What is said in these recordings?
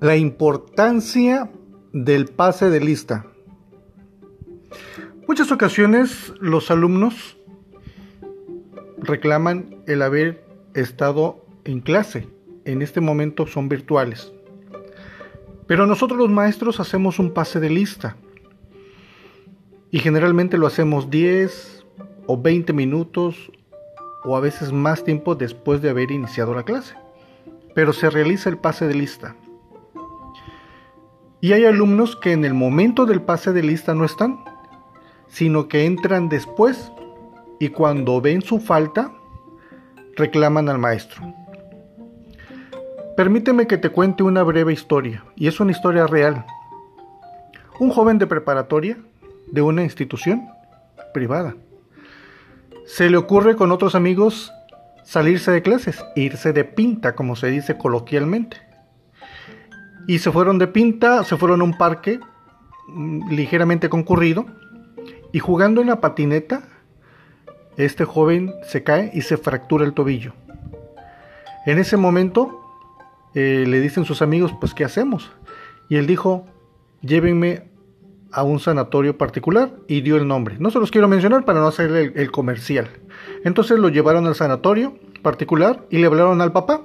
La importancia del pase de lista. Muchas ocasiones los alumnos reclaman el haber estado en clase. En este momento son virtuales. Pero nosotros los maestros hacemos un pase de lista. Y generalmente lo hacemos 10 o 20 minutos o a veces más tiempo después de haber iniciado la clase. Pero se realiza el pase de lista. Y hay alumnos que en el momento del pase de lista no están, sino que entran después y cuando ven su falta, reclaman al maestro. Permíteme que te cuente una breve historia, y es una historia real. Un joven de preparatoria de una institución privada. Se le ocurre con otros amigos salirse de clases, irse de pinta, como se dice coloquialmente. Y se fueron de pinta, se fueron a un parque mm, ligeramente concurrido, y jugando en la patineta, este joven se cae y se fractura el tobillo. En ese momento eh, le dicen sus amigos, pues ¿qué hacemos? Y él dijo, llévenme a un sanatorio particular y dio el nombre. No se los quiero mencionar para no hacer el, comercial. Entonces lo llevaron al sanatorio particular y le hablaron al papá.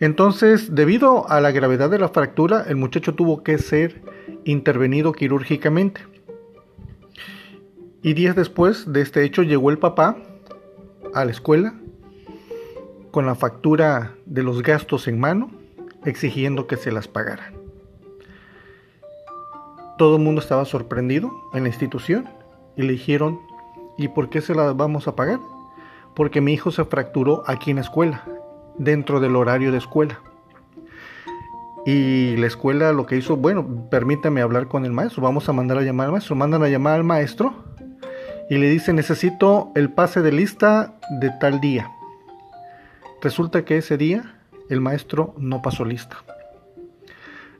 Entonces, debido a la gravedad de la fractura, el muchacho tuvo que ser intervenido quirúrgicamente. Y días después de este hecho llegó el papá a la escuela con la factura de los gastos en mano, exigiendo que se las pagaran. Todo el mundo estaba sorprendido en la institución y le dijeron, ¿y por qué se las vamos a pagar? Porque mi hijo se fracturó aquí en la escuela, dentro del horario de escuela. Y la escuela lo que hizo, bueno, permítame hablar con el maestro, vamos a mandar a llamar al maestro. Mandan a llamar al maestro y le dice necesito el pase de lista de tal día. Resulta que ese día el maestro no pasó lista.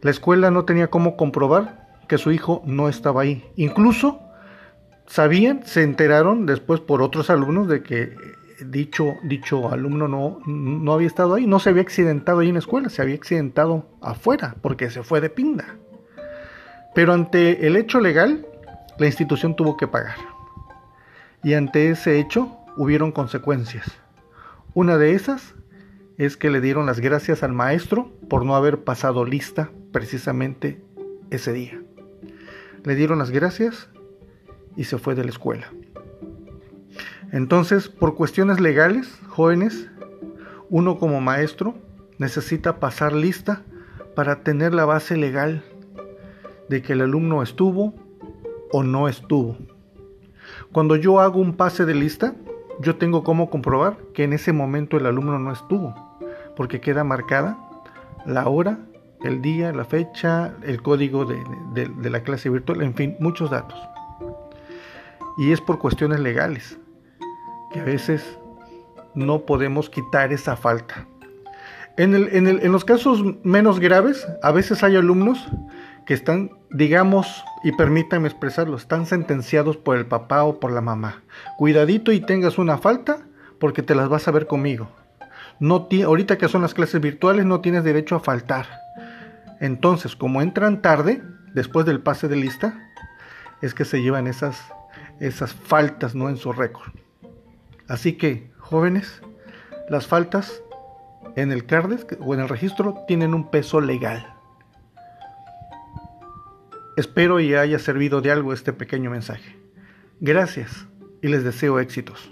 La escuela no tenía cómo comprobar que su hijo no estaba ahí. Incluso sabían, se enteraron después por otros alumnos de que dicho, dicho alumno no, no había estado ahí, no se había accidentado ahí en la escuela, se había accidentado afuera porque se fue de pinda. Pero ante el hecho legal, la institución tuvo que pagar y ante ese hecho hubieron consecuencias. Una de esas es que le dieron las gracias al maestro por no haber pasado lista precisamente ese día. Le dieron las gracias y se fue de la escuela. Entonces, por cuestiones legales, jóvenes, uno como maestro necesita pasar lista para tener la base legal de que el alumno estuvo o no estuvo. Cuando yo hago un pase de lista, yo tengo cómo comprobar que en ese momento el alumno no estuvo, porque queda marcada la hora, el día, la fecha, el código de, la clase virtual, en fin, muchos datos. Y es por cuestiones legales, que a veces no podemos quitar esa falta. En, en, los casos menos graves, a veces hay alumnos que están, digamos, y permítanme expresarlo, están sentenciados por el papá o por la mamá. Cuidadito y tengas una falta porque te las vas a ver conmigo. No ahorita que son las clases virtuales no tienes derecho a faltar. Entonces, como entran tarde, después del pase de lista, es que se llevan esas, esas faltas ¿no? en su récord. Así que, jóvenes, las faltas en el CARDES o en el registro tienen un peso legal. Espero y haya servido de algo este pequeño mensaje. Gracias y les deseo éxitos.